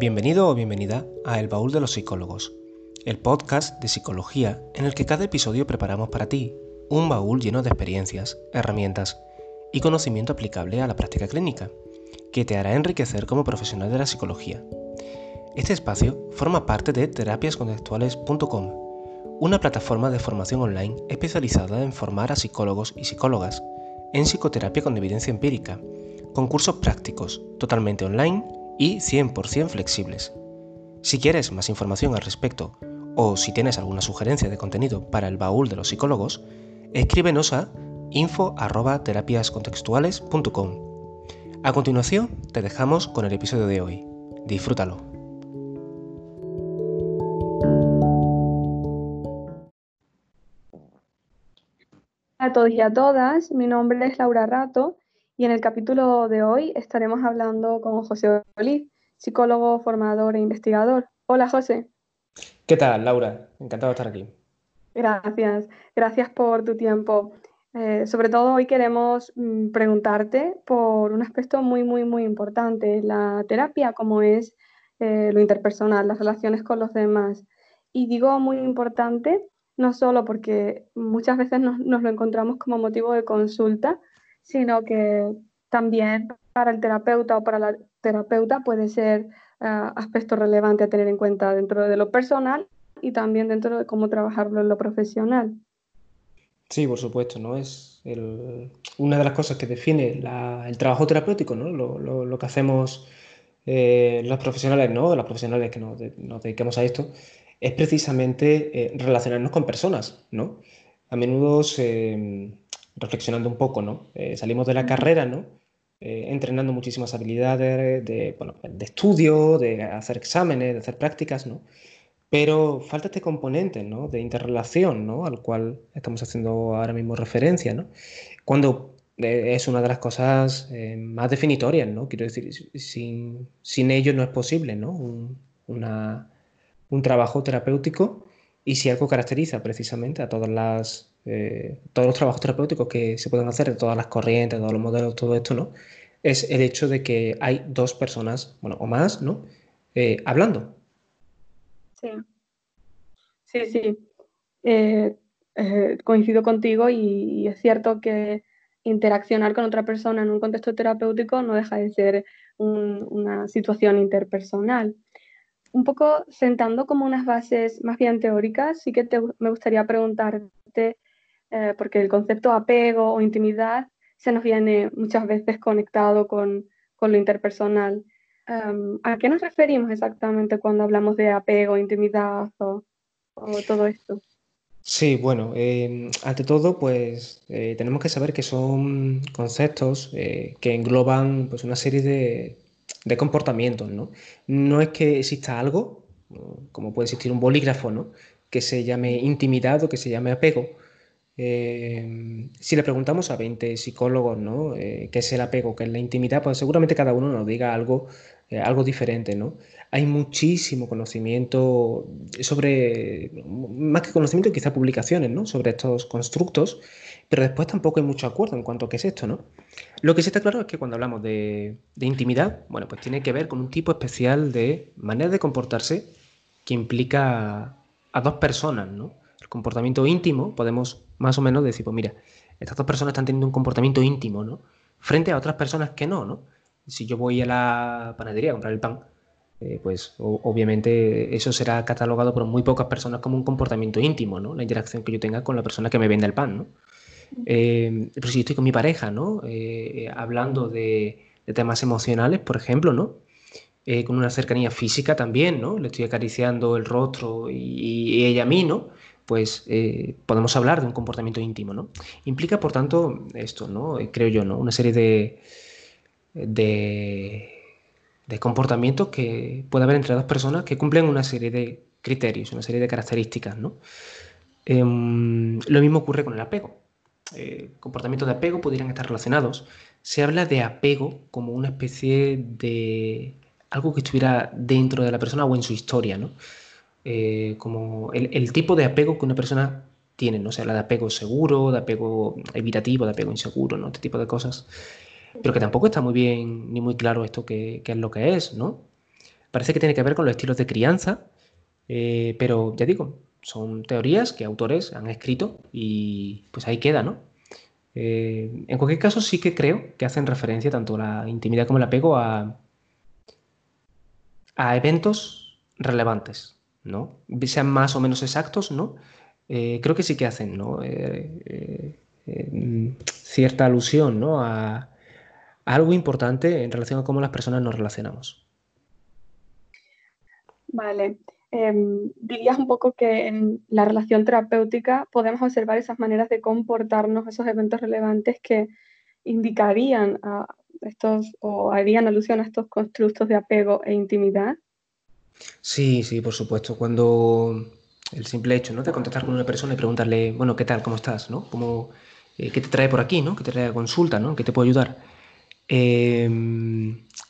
Bienvenido o bienvenida a El Baúl de los Psicólogos, el podcast de psicología en el que cada episodio preparamos para ti un baúl lleno de experiencias, herramientas y conocimiento aplicable a la práctica clínica, que te hará enriquecer como profesional de la psicología. Este espacio forma parte de terapiascontextuales.com, una plataforma de formación online especializada en formar a psicólogos y psicólogas en psicoterapia con evidencia empírica, con cursos prácticos, totalmente online y 100% flexibles. Si quieres más información al respecto o si tienes alguna sugerencia de contenido para el baúl de los psicólogos, escríbenos a info.terapiascontextuales.com. A continuación, te dejamos con el episodio de hoy. Disfrútalo. A todos y a todas, mi nombre es Laura Rato y en el capítulo de hoy estaremos hablando con José Oliz, psicólogo, formador e investigador. Hola José. ¿Qué tal, Laura? Encantado de estar aquí. Gracias, gracias por tu tiempo. Eh, sobre todo hoy queremos mm, preguntarte por un aspecto muy, muy, muy importante, la terapia, como es eh, lo interpersonal, las relaciones con los demás. Y digo muy importante no solo porque muchas veces nos, nos lo encontramos como motivo de consulta, sino que también para el terapeuta o para la terapeuta puede ser uh, aspecto relevante a tener en cuenta dentro de lo personal y también dentro de cómo trabajarlo en lo profesional. Sí, por supuesto, ¿no? Es una de las cosas que define el trabajo terapéutico, ¿no? Lo, lo, que hacemos eh, los profesionales, ¿no? Los profesionales que nos, nos dediquemos a esto, es precisamente eh, relacionarnos con personas, ¿no? A menudo se, reflexionando un poco, ¿no? Eh, salimos de la carrera, ¿no? Eh, entrenando muchísimas habilidades de, bueno, de estudio, de hacer exámenes, de hacer prácticas, ¿no? Pero falta este componente, ¿no? De interrelación, ¿no? Al cual estamos haciendo ahora mismo referencia, ¿no? Cuando eh, es una de las cosas más definitorias, ¿no? Quiero decir, sin, sin ello no es posible, ¿no? Un, un trabajo terapéutico y si algo caracteriza precisamente a todas las eh, todos los trabajos terapéuticos que se pueden hacer de todas las corrientes, todos los modelos, todo esto, ¿no? Es el hecho de que hay dos personas, bueno, o más, ¿no? Eh, hablando. Sí, sí, sí. Eh, coincido contigo y, es cierto que interaccionar con otra persona en un contexto terapéutico no deja de ser una situación interpersonal. Un poco sentando como unas bases más bien teóricas, sí que me gustaría preguntarte eh, porque el concepto apego o intimidad se nos viene muchas veces conectado con, lo interpersonal. Em, ¿A qué nos referimos exactamente cuando hablamos de apego, intimidad o, todo esto? Sí, bueno, em, ante todo, pues eh, tenemos que saber que son conceptos eh, que engloban pues, una serie de, de, comportamientos, ¿no? No es que exista algo, como puede existir un bolígrafo, ¿no? Que se llame intimidad o que se llame apego, eh, si le preguntamos a 20 psicólogos ¿no? Eh, qué es el apego, qué es la intimidad, pues seguramente cada uno nos diga algo, eh, algo diferente. ¿no? Hay muchísimo conocimiento sobre, más que conocimiento, quizá publicaciones ¿no? sobre estos constructos, pero después tampoco hay mucho acuerdo en cuanto a qué es esto. ¿no? Lo que sí está claro es que cuando hablamos de, de intimidad, bueno, pues tiene que ver con un tipo especial de manera de comportarse que implica a dos personas, ¿no? El comportamiento íntimo, podemos más o menos decir, pues mira, estas dos personas están teniendo un comportamiento íntimo, ¿no? Frente a otras personas que no, ¿no? Si yo voy a la panadería a comprar el pan, eh, pues obviamente eso será catalogado por muy pocas personas como un comportamiento íntimo, ¿no? La interacción que yo tenga con la persona que me vende el pan, ¿no? Eh, pero si estoy con mi pareja, ¿no? Eh, hablando de, temas emocionales, por ejemplo, ¿no? con una cercanía física también, ¿no? Le estoy acariciando el rostro y, y ella a mí, ¿no? Pues eh, podemos hablar de un comportamiento íntimo, ¿no? Implica, por tanto, esto, ¿no? Eh, creo yo, ¿no? Una serie de, de, comportamientos que puede haber entre dos personas que cumplen una serie de criterios, una serie de características, ¿no? Em, lo mismo ocurre con el apego. Eh, comportamientos de apego podrían estar relacionados. Se habla de apego como una especie de algo que estuviera dentro de la persona o en su historia, ¿no? Eh, como el, tipo de apego que una persona tiene, ¿no? O sea, la de apego seguro, de apego evitativo, de apego inseguro, ¿no? Este tipo de cosas. Pero que tampoco está muy bien ni muy claro esto que, es lo que es, ¿no? parece que tiene que ver con los estilos de crianza, eh, pero ya digo, son teorías que autores han escrito y pues ahí queda, ¿no? Eh, en cualquier caso, sí que creo que hacen referencia tanto la intimidad como el apego a, a eventos relevantes, ¿no? Sean más o menos exactos, ¿no? Eh, creo que sí que hacen, ¿no? Eh, cierta alusión, ¿no? A, a, algo importante en relación a cómo las personas nos relacionamos. Vale. Em, dirías un poco que en la relación terapéutica podemos observar esas maneras de comportarnos, esos eventos relevantes que indicarían a estos o harían alusión a estos constructos de apego e intimidad. Sí, sí, por supuesto. Cuando el simple hecho ¿no? de contactar con una persona y preguntarle, bueno, ¿qué tal? ¿Cómo estás? ¿no? ¿Cómo, eh, ¿Qué te trae por aquí? ¿no? ¿Qué te trae a consulta? ¿no? ¿Qué te puedo ayudar? Eh,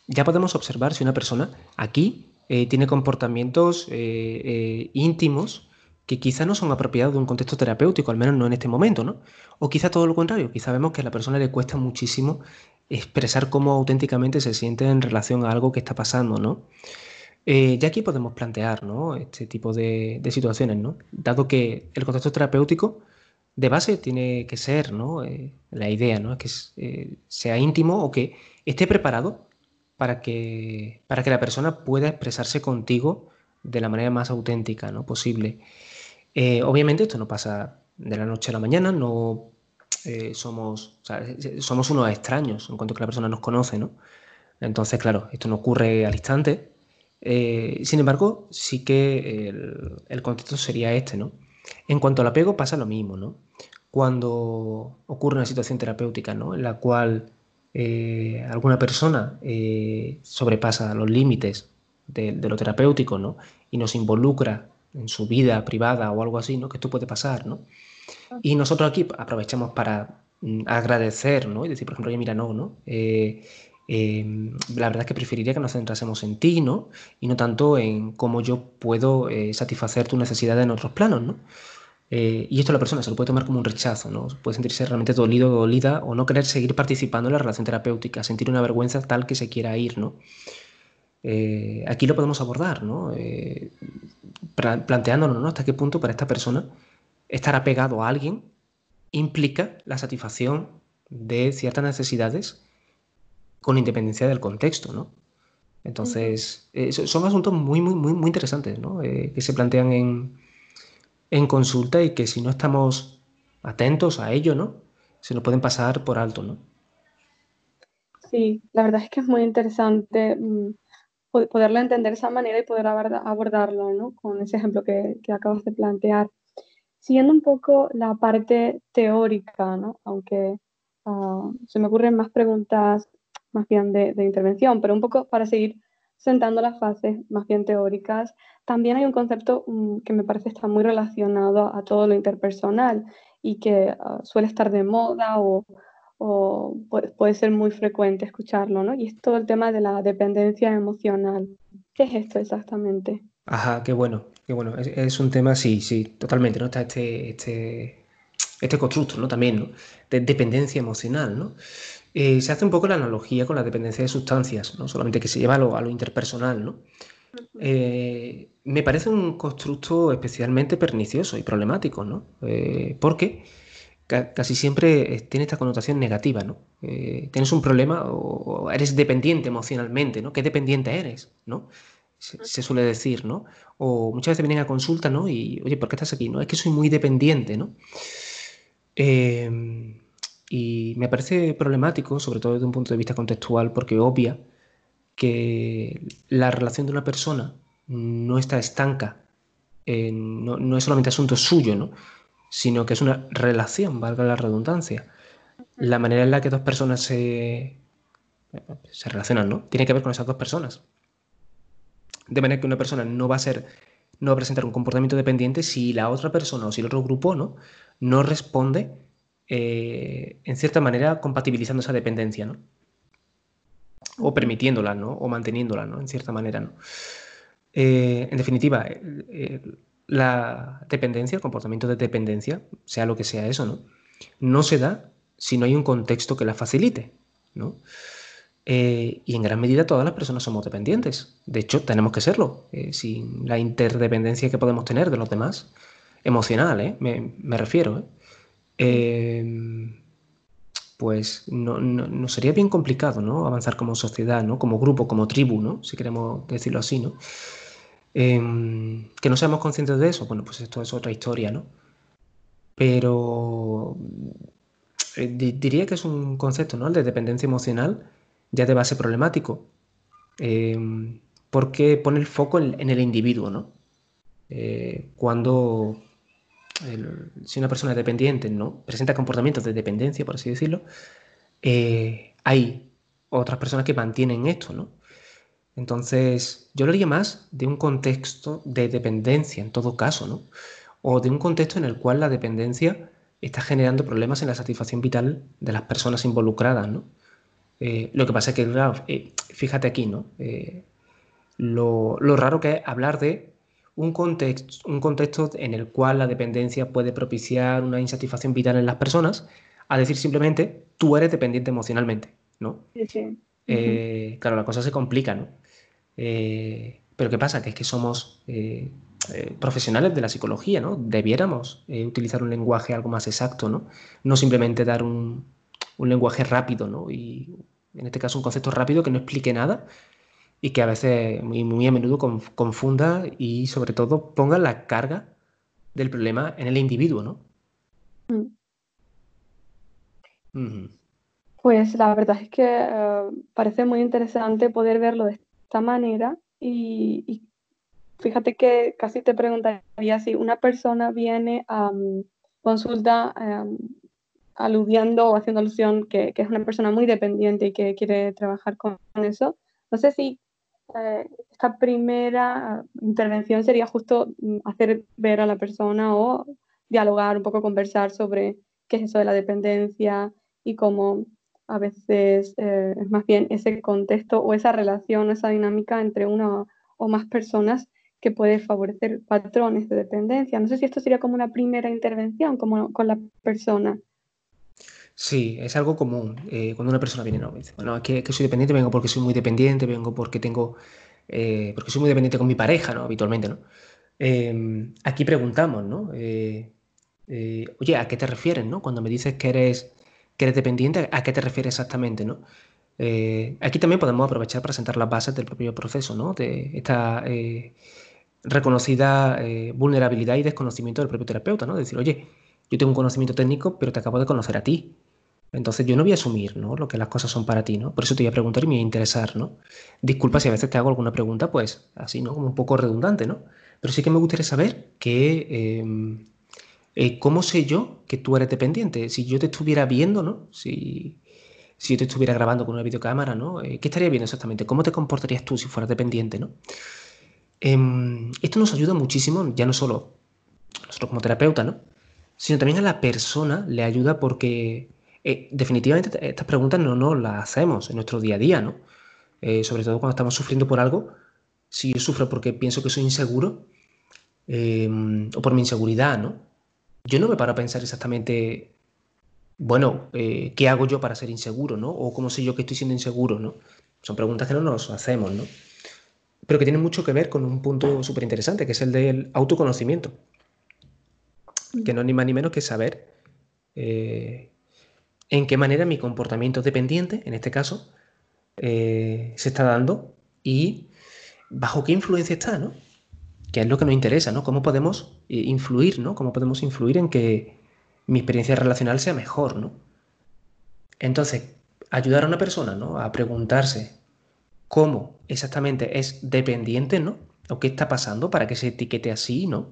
ya podemos observar si una persona aquí eh, tiene comportamientos eh, íntimos que quizá no son apropiados de un contexto terapéutico, al menos no en este momento, ¿no? O quizá todo lo contrario, quizá vemos que a la persona le cuesta muchísimo expresar cómo auténticamente se siente en relación a algo que está pasando, ¿no? Ya aquí podemos plantear este tipo de, situaciones, ¿no? Dado que el contexto terapéutico de base tiene que ser ¿no? la idea, ¿no? que sea íntimo o que esté preparado para que, para que la persona pueda expresarse contigo de la manera más auténtica ¿no? posible. Eh, obviamente esto no pasa de la noche a la mañana, no eh, somos, somos unos extraños en cuanto que la persona nos conoce, ¿no? Entonces, claro, esto no ocurre al instante. Eh, sin embargo, sí que el, el, contexto sería este, ¿no? En cuanto al apego pasa lo mismo, ¿no? Cuando ocurre una situación terapéutica, ¿no? En la cual eh, alguna persona eh, sobrepasa los límites de, lo terapéutico, ¿no? Y nos involucra en su vida privada o algo así, ¿no? Que esto puede pasar, ¿no? Y nosotros aquí aprovechamos para mm, agradecer, ¿no? Y decir, por ejemplo, oye, mira, no, ¿no? Eh, em, la verdad es que preferiría que nos centrásemos en ti, ¿no? Y no tanto en cómo yo puedo satisfacer tus necesidades en otros planos, ¿no? Eh, y esto la persona se lo puede tomar como un rechazo, ¿no? Puede sentirse realmente dolido o dolida o no querer seguir participando en la relación terapéutica, sentir una vergüenza tal que se quiera ir, ¿no? Eh, aquí lo podemos abordar, ¿no? Eh, planteándonos, ¿no? Hasta qué punto para esta persona estar apegado a alguien implica la satisfacción de ciertas necesidades con independencia del contexto, ¿no? Entonces, son asuntos muy, muy, muy, interesantes, ¿no? que se plantean en, en consulta y que si no estamos atentos a ello, ¿no? Se nos pueden pasar por alto, ¿no? Sí, la verdad es que es muy interesante mm, poderlo entender de esa manera y poder abordarlo, ¿no? Con ese ejemplo que, acabas de plantear. Siguiendo un poco la parte teórica, ¿no? Aunque ah, se me ocurren más preguntas más bien de, de intervención, pero un poco para seguir sentando las fases más bien teóricas, también hay un concepto mm, que me parece estar muy relacionado a todo lo interpersonal y que ah, suele estar de moda o, puede, ser muy frecuente escucharlo, ¿no? Y es todo el tema de la dependencia emocional. ¿Qué es esto exactamente? Ajá, qué bueno, qué bueno. Es, un tema, sí, sí, totalmente, ¿no? Está este, este, este constructo, ¿no? También, ¿no? De dependencia emocional, ¿no? Eh, se hace un poco la analogía con la dependencia de sustancias, ¿no? solamente que se lleva a lo, interpersonal. ¿no? Eh, me parece un constructo especialmente pernicioso y problemático, ¿no? Eh, porque casi siempre tiene esta connotación negativa. ¿no? tienes un problema o, eres dependiente emocionalmente, ¿no? ¿Qué dependiente eres? ¿no? Se, suele decir, ¿no? O muchas veces vienen a consulta, ¿no? Y, oye, ¿por qué estás aquí? No, es que soy muy dependiente, ¿no? Y me parece problemático, sobre todo desde un punto de vista contextual, porque obvia que la relación de una persona no está estanca, no, es solamente asunto suyo, ¿no? sino que es una relación, valga la redundancia. La manera en la que dos personas se, se relacionan, ¿no? Tiene que ver con esas dos personas. De manera que una persona no va a ser, no va a presentar un comportamiento dependiente si la otra persona o si el otro grupo, ¿no? No responde eh, en cierta manera, compatibilizando esa dependencia, ¿no? O permitiéndola, ¿no? O manteniéndola, ¿no? En cierta manera, ¿no? Eh, en definitiva, la dependencia, el comportamiento de dependencia, sea lo que sea eso, ¿no? No se da si no hay un contexto que la facilite, ¿no? Eh, y en gran medida todas las personas somos dependientes. De hecho, tenemos que serlo. Eh, sin la interdependencia que podemos tener de los demás, emocional, ¿eh? me, refiero. Pues no, sería bien complicado ¿no? avanzar como sociedad, ¿no? como grupo, como tribu, ¿no? si queremos decirlo así. ¿no? Em, que no seamos conscientes de eso, bueno, pues esto es otra historia, ¿no? Pero diría que es un concepto, ¿no? El de dependencia emocional ya de base problemático, em, porque pone el foco en, el individuo, ¿no? Eh, si una persona es dependiente ¿no? presenta comportamientos de dependencia, por así decirlo, eh, hay otras personas que mantienen esto, ¿no? Entonces, yo lo haría más de un contexto de dependencia, en todo caso, ¿no? O de un contexto en el cual la dependencia está generando problemas en la satisfacción vital de las personas involucradas, ¿no? Eh, lo que pasa es que, eh, fíjate aquí, ¿no? Eh, lo, raro que es hablar de un contexto, un contexto en el cual la dependencia puede propiciar una insatisfacción vital en las personas, a decir simplemente tú eres dependiente emocionalmente, ¿no? Sí, Claro, la cosa se complica, ¿no? pero ¿qué pasa? Que es que somos profesionales de la psicología, ¿no? Debiéramos utilizar un lenguaje algo más exacto, ¿no? No simplemente dar un, un lenguaje rápido, ¿no? Y en este caso un concepto rápido que no explique nada y que a veces muy, muy a menudo confunda y sobre todo ponga la carga del problema en el individuo, ¿no? Mm. Pues la verdad es que eh, parece muy interesante poder verlo de esta manera y, fíjate que casi te preguntaría si una persona viene a mm, consulta em, aludiendo o haciendo alusión que, es una persona muy dependiente y que quiere trabajar con, eso. No sé si esta primera intervención sería justo mm, hacer ver a la persona o dialogar, un poco conversar sobre qué es eso de la dependencia y cómo a veces eh, es más bien ese contexto o esa relación, esa dinámica entre una o más personas que puede favorecer patrones de dependencia. No sé si esto sería como una primera intervención como con la persona. Sí, es algo común. Eh, cuando una persona viene, no, dice, bueno, es que, soy dependiente, vengo porque soy muy dependiente, vengo porque tengo, eh, porque soy muy dependiente con mi pareja, ¿no? Habitualmente, ¿no? Em, aquí preguntamos, ¿no? Eh, oye, ¿a qué te refieres, no? Cuando me dices que eres, que eres dependiente, ¿a qué te refieres exactamente, no? aquí también podemos aprovechar para sentar las bases del propio proceso, ¿no? De esta reconocida vulnerabilidad y desconocimiento del propio terapeuta, ¿no? Decir, oye, yo tengo un conocimiento técnico, pero te acabo de conocer a ti. Entonces yo no voy a asumir ¿no? lo que las cosas son para ti, ¿no? Por eso te voy a preguntar y me voy a interesar, ¿no? Disculpa si a veces te hago alguna pregunta, pues así, ¿no? Como un poco redundante, ¿no? Pero sí que me gustaría saber que, em, eh, ¿cómo sé yo que tú eres dependiente? Si yo te estuviera viendo, ¿no? Si, si yo te estuviera grabando con una videocámara, ¿no? Eh, ¿Qué estaría viendo exactamente? ¿Cómo te comportarías tú si fueras dependiente, ¿no? Em, esto nos ayuda muchísimo, ya no solo nosotros como terapeuta, ¿no? Sino también a la persona le ayuda porque eh, definitivamente estas preguntas no nos las hacemos en nuestro día a día, ¿no? Eh, sobre todo cuando estamos sufriendo por algo. Si yo sufro porque pienso que soy inseguro em, o por mi inseguridad, ¿no? Yo no me paro a pensar exactamente, bueno, eh, ¿qué hago yo para ser inseguro, ¿no? O cómo sé yo que estoy siendo inseguro, ¿no? Son preguntas que no nos hacemos, ¿no? Pero que tienen mucho que ver con un punto súper interesante, que es el del autoconocimiento. Que no es ni más ni menos que saber en qué manera mi comportamiento dependiente, en este caso, eh, se está dando y bajo qué influencia está, ¿no? Que es lo que nos interesa, ¿no? Cómo podemos eh, influir, ¿no? Cómo podemos influir en que mi experiencia relacional sea mejor, ¿no? Entonces, ayudar a una persona, ¿no? A preguntarse cómo exactamente es dependiente, ¿no? O qué está pasando para que se etiquete así, ¿no?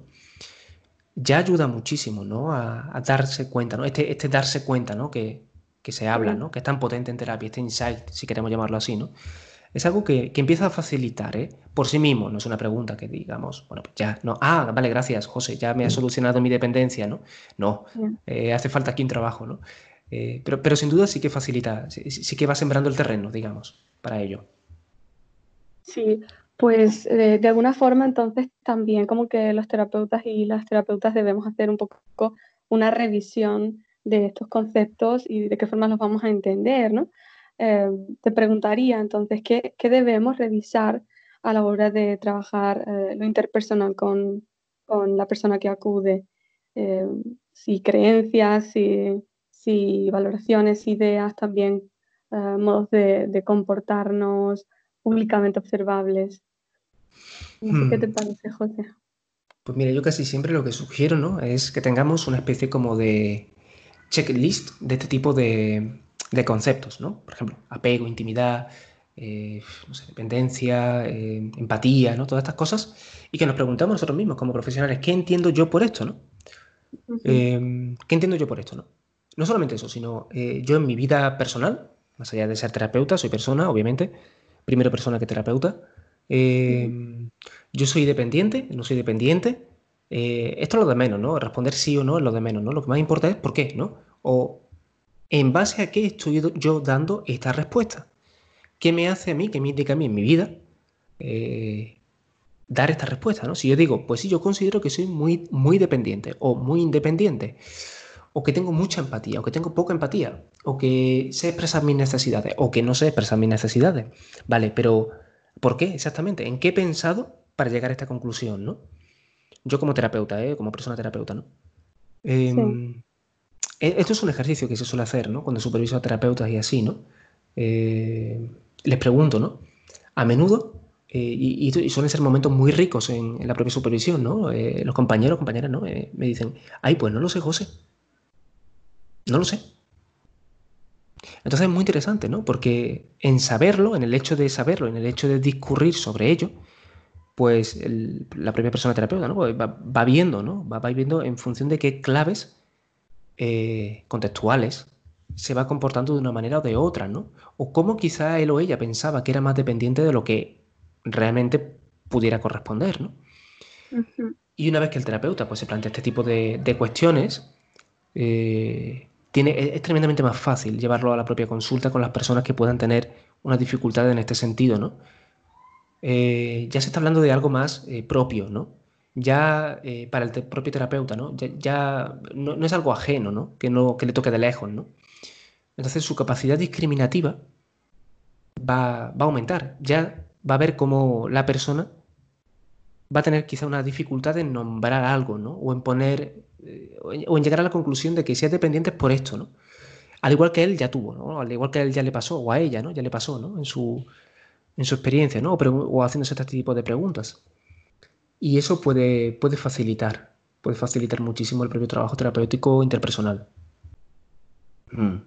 Ya ayuda muchísimo, ¿no? A, darse cuenta, ¿no? Este, este darse cuenta, ¿no? Que, que se habla, ¿no? Que es tan potente en terapia, este insight, si queremos llamarlo así, ¿no? Es algo que, empieza a facilitar, ¿eh? Por sí mismo, no es una pregunta que digamos, bueno, pues ya, no, ah, vale, gracias, José, ya me ha solucionado mi dependencia, ¿no? No, eh, hace falta aquí un trabajo, ¿no? Eh, pero, pero sin duda sí que facilita, sí, que va sembrando el terreno, digamos, para ello. Sí, pues eh, de alguna forma entonces también como que los terapeutas y las terapeutas debemos hacer un poco una revisión de estos conceptos y de qué forma los vamos a entender, ¿no? em, te preguntaría entonces, ¿qué, debemos revisar a la hora de trabajar eh, lo interpersonal con, la persona que acude? Em, si creencias, si, valoraciones, ideas, también eh, modos de, comportarnos públicamente observables. Qué te hmm. parece, José. Pues mira, yo casi siempre lo que sugiero, ¿no? Es que tengamos una especie como de checklist de este tipo de, conceptos, ¿no? Por ejemplo, apego, intimidad, eh, dependencia, eh, empatía, ¿no? Todas estas cosas. Y que nos preguntamos nosotros mismos como profesionales, ¿qué entiendo yo por esto, ¿no? Em, ¿Qué entiendo yo por esto, no? No solamente eso, sino eh, yo en mi vida personal, más allá de ser terapeuta, soy persona, obviamente, primero persona que terapeuta. Em, yo soy dependiente, no soy dependiente. Eh, esto es lo de menos, ¿no? Responder sí o no es lo de menos, ¿no? Lo que más importa es por qué, ¿no? O en base a qué estoy yo dando esta respuesta. ¿Qué me hace a mí, qué me indica a mí en mi vida eh, dar esta respuesta, ¿no? Si yo digo, pues sí, yo considero que soy muy, muy dependiente o muy independiente, o que tengo mucha empatía, o que tengo poca empatía, o que sé expresar mis necesidades, o que no sé expresar mis necesidades, ¿vale? Pero, ¿por qué exactamente? ¿En qué he pensado para llegar a esta conclusión, ¿no? Yo como terapeuta, ¿eh? como persona terapeuta, ¿no? Em, e, esto es un ejercicio que se suele hacer, ¿no? Cuando superviso a terapeutas y así, ¿no? Eh, les pregunto, ¿no? A menudo, eh, y, suelen ser momentos muy ricos en, la propia supervisión, ¿no? Eh, los compañeros, compañeras, ¿no? me dicen, ay, pues no lo sé, José. No lo sé. Entonces es muy interesante, ¿no? Porque en saberlo, en el hecho de saberlo, en el hecho de discurrir sobre ello, pues la propia persona terapeuta ¿no? Pues va, viendo, ¿no? Va, viendo en función de qué claves eh, contextuales se va comportando de una manera o de otra, ¿no? O cómo quizá él o ella pensaba que era más dependiente de lo que realmente pudiera corresponder, ¿no? Y una vez que el terapeuta pues, se plantea este tipo de, cuestiones, eh, tiene, es, tremendamente más fácil llevarlo a la propia consulta con las personas que puedan tener una dificultad en este sentido, ¿no? Eh, ya se está hablando de algo más eh, propio, ¿no? Ya eh, para el propio terapeuta, ¿no? Ya, no, es algo ajeno, ¿no? Que, ¿no? que le toque de lejos, ¿no? Entonces su capacidad discriminativa va, a aumentar. Ya va a ver cómo la persona va a tener quizá una dificultad en nombrar algo, ¿no? O en poner, o en, llegar a la conclusión de que si es dependiente es por esto, ¿no? Al igual que él ya tuvo, ¿no? Al igual que a él ya le pasó, o a ella, ¿no? Ya le pasó, ¿no? En su, en su experiencia, ¿no? O, haciéndose este tipo de preguntas. Y eso puede, puede facilitar, puede facilitar muchísimo el propio trabajo terapéutico interpersonal. Mm.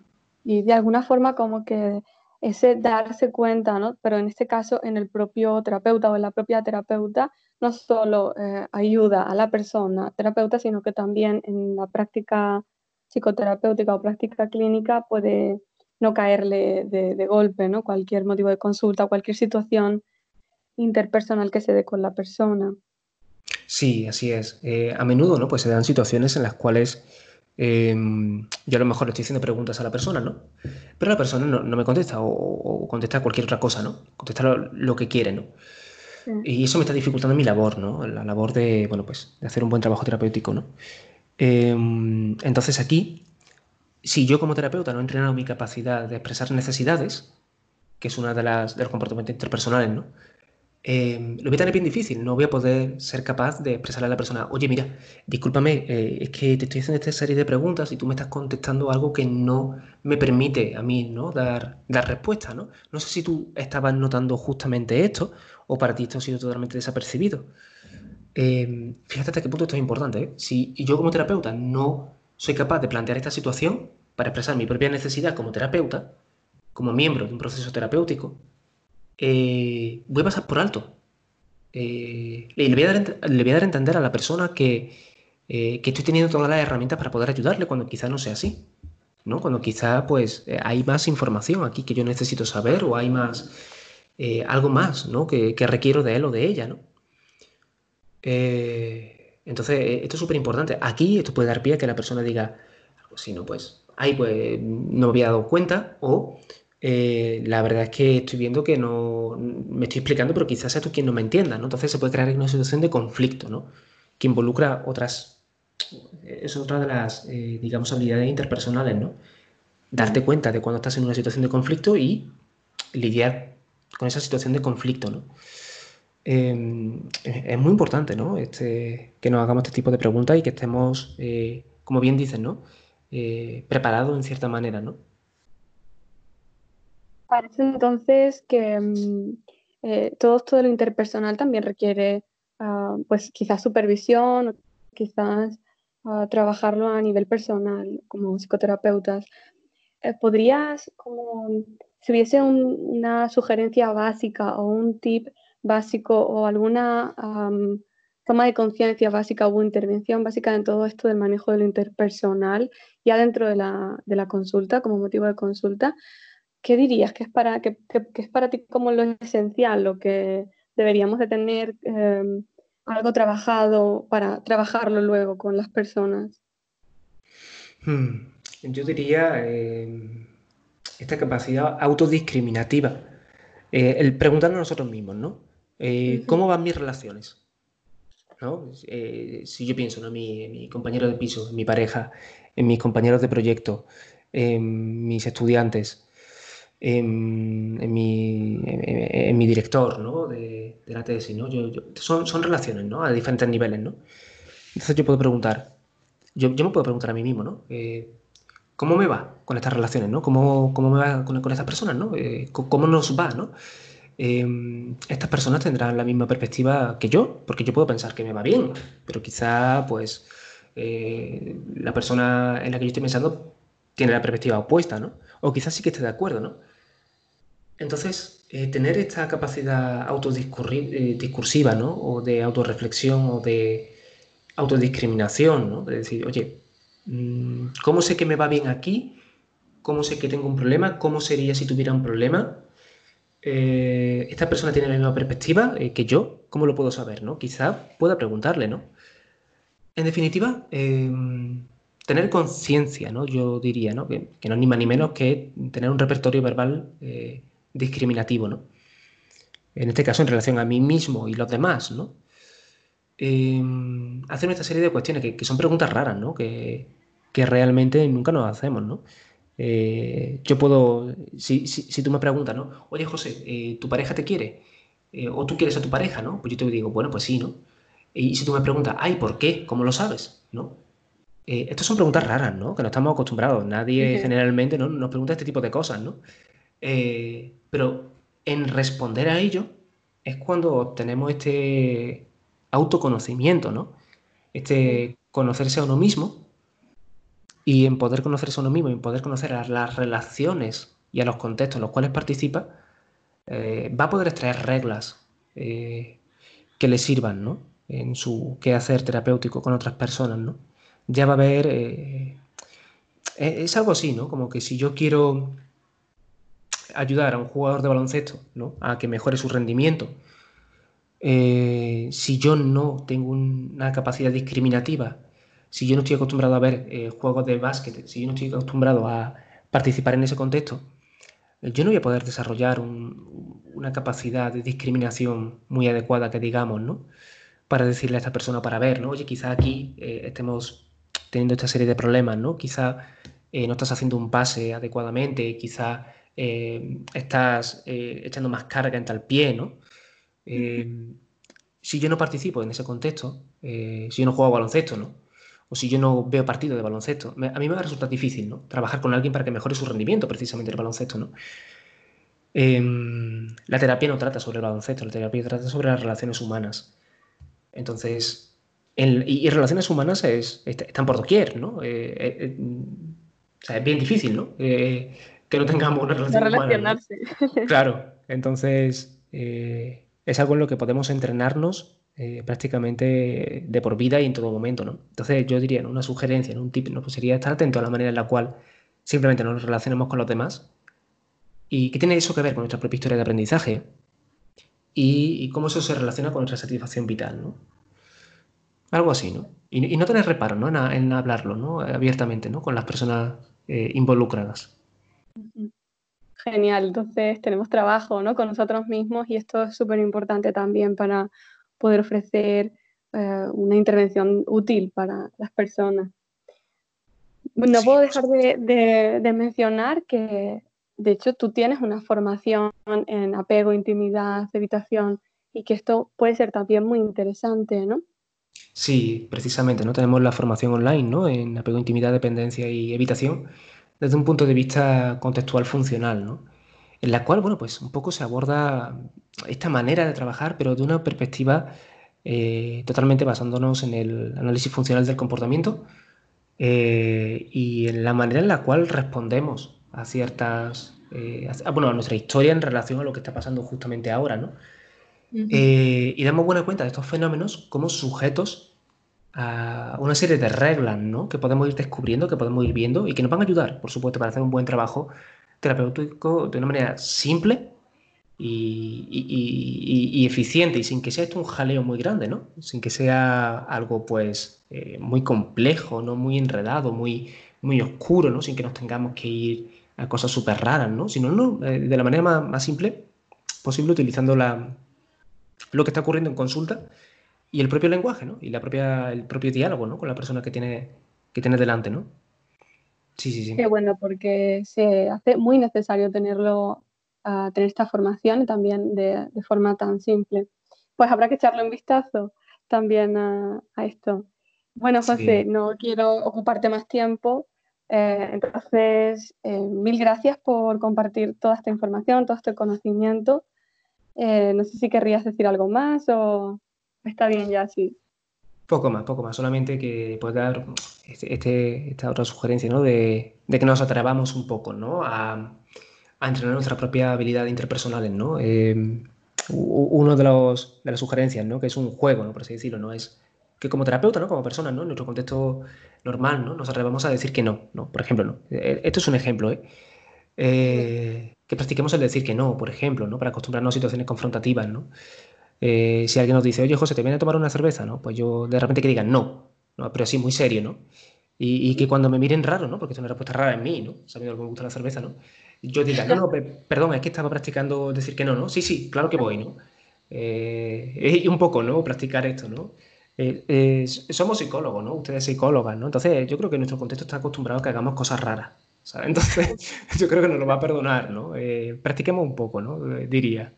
Y de alguna forma como que ese darse cuenta, ¿no? Pero en este caso en el propio terapeuta o en la propia terapeuta, no solo eh, ayuda a la persona terapeuta, sino que también en la práctica psicoterapéutica o práctica clínica puede no caerle de, golpe, ¿no? Cualquier motivo de consulta, cualquier situación interpersonal que se dé con la persona. Sí, así es. Eh, a menudo, ¿no? Pues se dan situaciones en las cuales em, yo a lo mejor le estoy haciendo preguntas a la persona, ¿no? Pero la persona no, me contesta o, contesta cualquier otra cosa, ¿no? Contesta lo, que quiere, ¿no? Y eso me está dificultando mi labor, ¿no? La labor de, bueno, pues, de hacer un buen trabajo terapéutico, ¿no? Em, entonces aquí si yo como terapeuta no he entrenado mi capacidad de expresar necesidades, que es una de las de los comportamientos interpersonales, ¿no? Eh, lo voy a tener bien difícil, no voy a poder ser capaz de expresarle a la persona, oye, mira, discúlpame, eh, es que te estoy haciendo esta serie de preguntas y tú me estás contestando algo que no me permite a mí ¿no? dar, dar respuesta, ¿no? No sé si tú estabas notando justamente esto o para ti esto ha sido totalmente desapercibido. Eh, fíjate hasta qué punto esto es importante. Si yo como terapeuta no soy capaz de plantear esta situación para expresar mi propia necesidad como terapeuta, como miembro de un proceso terapéutico, eh, voy a pasar por alto. Eh, le, voy a dar, a entender a la persona que, eh, que, estoy teniendo todas las herramientas para poder ayudarle cuando quizá no sea así. ¿no? Cuando quizá pues, hay más información aquí que yo necesito saber o hay más algo más ¿no? que, que, requiero de él o de ella. ¿no? Entonces, eh, esto es súper importante. Aquí esto puede dar pie a que la persona diga, si no, pues, ay, pues no me había dado cuenta, o eh, la verdad es que estoy viendo que no me estoy explicando, pero quizás sea tú quien no me entienda, ¿no? Entonces se puede crear una situación de conflicto, ¿no? Que involucra otras, es otra de las, eh, digamos, habilidades interpersonales, ¿no? darte cuenta de cuando estás en una situación de conflicto y lidiar con esa situación de conflicto, ¿no? Em, es muy importante, ¿no? Este, que nos hagamos este tipo de preguntas y que estemos, eh, como bien dices, ¿no? Eh, preparados en cierta manera, ¿no? Parece entonces que mm, eh, todo esto de lo interpersonal también requiere, ah, pues quizás supervisión, quizás ah, trabajarlo a nivel personal como psicoterapeutas. ¿Podrías, como si hubiese una sugerencia básica o un tip básico o alguna toma de conciencia básica o intervención básica en todo esto del manejo de lo interpersonal, ya dentro de la, de la consulta, como motivo de consulta, ¿qué dirías que es para, que, es para ti como lo esencial, lo que deberíamos de tener em, algo trabajado para trabajarlo luego con las personas? Hmm, yo diría em, esta capacidad autodiscriminativa, eh, el preguntarnos a nosotros mismos, ¿no? Eh, ¿Cómo van mis relaciones? Eh, si yo pienso en mi, compañero de piso, en mi pareja, en mis compañeros de proyecto, en mis estudiantes, en, mi, director ¿no? de, la tesis, ¿no? son, relaciones ¿no? a diferentes niveles. ¿no? Entonces yo puedo preguntar, yo, me puedo preguntar a mí mismo, ¿no? Eh, ¿Cómo me va con estas relaciones? ¿no? ¿Cómo, me va con, estas personas? ¿no? ¿Cómo nos va? ¿no? Em, estas personas tendrán la misma perspectiva que yo, porque yo puedo pensar que me va bien, pero quizá pues eh, la persona en la que yo estoy pensando tiene la perspectiva opuesta, ¿no? O quizás sí que esté de acuerdo, ¿no? Entonces, eh, tener esta capacidad autodiscursiva, eh, ¿no? O de autorreflexión o de autodiscriminación, ¿no? De decir, oye, ¿cómo sé que me va bien aquí? ¿Cómo sé que tengo un problema? ¿Cómo sería si tuviera un problema? Eh, esta persona tiene la misma perspectiva eh, que yo, ¿cómo lo puedo saber? ¿no? Quizá pueda preguntarle, ¿no? En definitiva, em, tener conciencia, ¿no? Yo diría, ¿no? Que, no es ni más ni menos que tener un repertorio verbal eh, discriminativo, ¿no? En este caso, en relación a mí mismo y los demás, ¿no? Hacerme esta serie de cuestiones que, son preguntas raras, ¿no? Que, que realmente nunca nos hacemos, ¿no? Eh, yo puedo, si, si, tú me preguntas, ¿no? Oye, José, eh, ¿tu pareja te quiere? Eh, ¿O tú quieres a tu pareja, no? Pues yo te digo, bueno, pues sí, ¿no? Y si tú me preguntas, ay, ¿por qué? ¿Cómo lo sabes? ¿No? estas son preguntas raras, ¿no? Que no estamos acostumbrados. Nadie generalmente ¿no? nos pregunta este tipo de cosas, ¿no? pero en responder a ello es cuando obtenemos este autoconocimiento, ¿no? Este conocerse a uno mismo y en poder conocerse a uno mismo y en poder conocer a las relaciones y a los contextos en los cuales participa, eh, va a poder extraer reglas eh, que le sirvan ¿no? en su quehacer terapéutico con otras personas. ¿no? Ya va a haber... Eh, es algo así, ¿no? Como que si yo quiero ayudar a un jugador de baloncesto ¿no? a que mejore su rendimiento, si yo no tengo una capacidad discriminativa si yo no estoy acostumbrado a ver eh, juegos de básquet, si yo no estoy acostumbrado a participar en ese contexto, yo no voy a poder desarrollar una capacidad de discriminación muy adecuada, que digamos, ¿no? Para decirle a esta persona, para ver, ¿no? Oye, quizá aquí eh, estemos teniendo esta serie de problemas, ¿no? Quizá eh, no estás haciendo un pase adecuadamente, quizá estás echando más carga en tal pie, ¿no? Si yo no participo en ese contexto, si yo no juego baloncesto, ¿no? o si yo no veo partido de baloncesto, a mí me va a resultar difícil, ¿no? Trabajar con alguien para que mejore su rendimiento, precisamente el baloncesto, ¿no? Em, la terapia no trata sobre el baloncesto, la terapia trata sobre las relaciones humanas. Entonces, y, relaciones humanas están por doquier, ¿no? Eh, eh, eh, o sea, es bien difícil, ¿no? que no tengamos una relación humana. Claro, entonces es algo en lo que podemos entrenarnos eh, prácticamente de por vida y en todo momento, ¿no? Entonces yo diría, una sugerencia, un tip, ¿no? Pues sería estar atento a la manera en la cual simplemente nos relacionemos con los demás y qué tiene eso que ver con nuestra propia historia de aprendizaje y, cómo eso se relaciona con nuestra satisfacción vital, ¿no? Algo así, ¿no? Y, no tener reparo, ¿no? En, hablarlo, ¿no? Abiertamente, ¿no? Con las personas eh, involucradas. Genial, entonces tenemos trabajo, ¿no? Con nosotros mismos y esto es súper importante también para poder ofrecer eh, una intervención útil para las personas. no puedo dejar de, mencionar que, de hecho, tú tienes una formación en apego, intimidad, evitación, y que esto puede ser también muy interesante, ¿no? Sí, precisamente, ¿no? Tenemos la formación online, ¿no? En apego, intimidad, dependencia y evitación, desde un punto de vista contextual funcional, ¿no? En la cual, bueno, pues un poco se aborda esta manera de trabajar, pero de una perspectiva eh, totalmente basándonos en el análisis funcional del comportamiento eh, y en la manera en la cual respondemos a ciertas, eh, bueno, a nuestra historia en relación a lo que está pasando justamente ahora, ¿no? y damos buena cuenta de estos fenómenos como sujetos a una serie de reglas, ¿no? Que podemos ir descubriendo, que podemos ir viendo y que nos van a ayudar, por supuesto, para hacer un buen trabajo terapéutico de una manera simple y, eficiente y sin que sea esto un jaleo muy grande, ¿no? Sin que sea algo pues eh, muy complejo, ¿no? Muy enredado, muy, muy oscuro, ¿no? Sin que nos tengamos que ir a cosas súper raras, ¿no? Sino no, eh, de la manera más, simple posible utilizando la, lo que está ocurriendo en consulta y el propio lenguaje, ¿no? Y la propia, el propio diálogo, ¿no? Con la persona que tiene, que tiene delante, ¿no? Sí, sí, sí. Qué bueno, porque se hace muy necesario tenerlo a tener esta formación también de, forma tan simple. Pues habrá que echarle un vistazo también a, esto. Bueno, José, no quiero ocuparte más tiempo. Eh, entonces, eh, mil gracias por compartir toda esta información, todo este conocimiento. Eh, no sé si querrías decir algo más o está bien ya así. Poco más, poco más. Solamente que puede dar este, este, esta otra sugerencia, ¿no? De, que nos atrevamos un poco, ¿no? A, a entrenar nuestra propia habilidad interpersonales, ¿no? Eh, uno de, los, de las sugerencias, ¿no? Que es un juego, ¿no? Por así decirlo, ¿no? Es que como terapeuta, ¿no? Como persona, ¿no? En nuestro contexto normal, ¿no? Nos atrevamos a decir que no, ¿no? Por ejemplo, ¿no? Eh, esto es un ejemplo, ¿eh? ¿eh? que practiquemos el decir que no, por ejemplo, ¿no? Para acostumbrarnos a situaciones confrontativas, ¿no? Si alguien nos dice, oye, José, ¿te viene a tomar una cerveza? ¿no? Pues yo de repente que diga no, ¿no? Pero así, muy serio, ¿no? Y, y, que cuando me miren raro, ¿no? Porque es una respuesta rara en mí, ¿no? Sabiendo que me gusta la cerveza, ¿no? yo diga, no, no, perdón, es que estaba practicando decir que no, ¿no? Sí, sí, claro que voy, ¿no? Eh, y un poco, ¿no? Practicar esto, ¿no? Eh, somos psicólogos, ¿no? Ustedes psicólogas, ¿no? Entonces, yo creo que nuestro contexto está acostumbrado a que hagamos cosas raras, ¿sabes? Entonces, yo creo que nos lo va a perdonar, ¿no? Eh, practiquemos un poco, ¿no? Diría.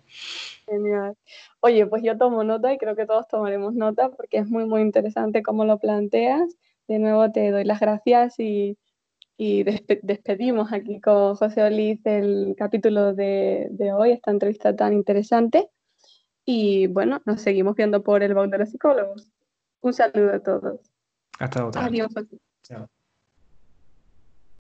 Genial. Oye, pues yo tomo nota y creo que todos tomaremos nota porque es muy, muy interesante cómo lo planteas. De nuevo te doy las gracias y y despedimos aquí con José Oliz el capítulo de, hoy, esta entrevista tan interesante. Y bueno, nos seguimos viendo por el blog de los psicólogos. Un saludo a todos. Hasta otra. Adiós. Chao.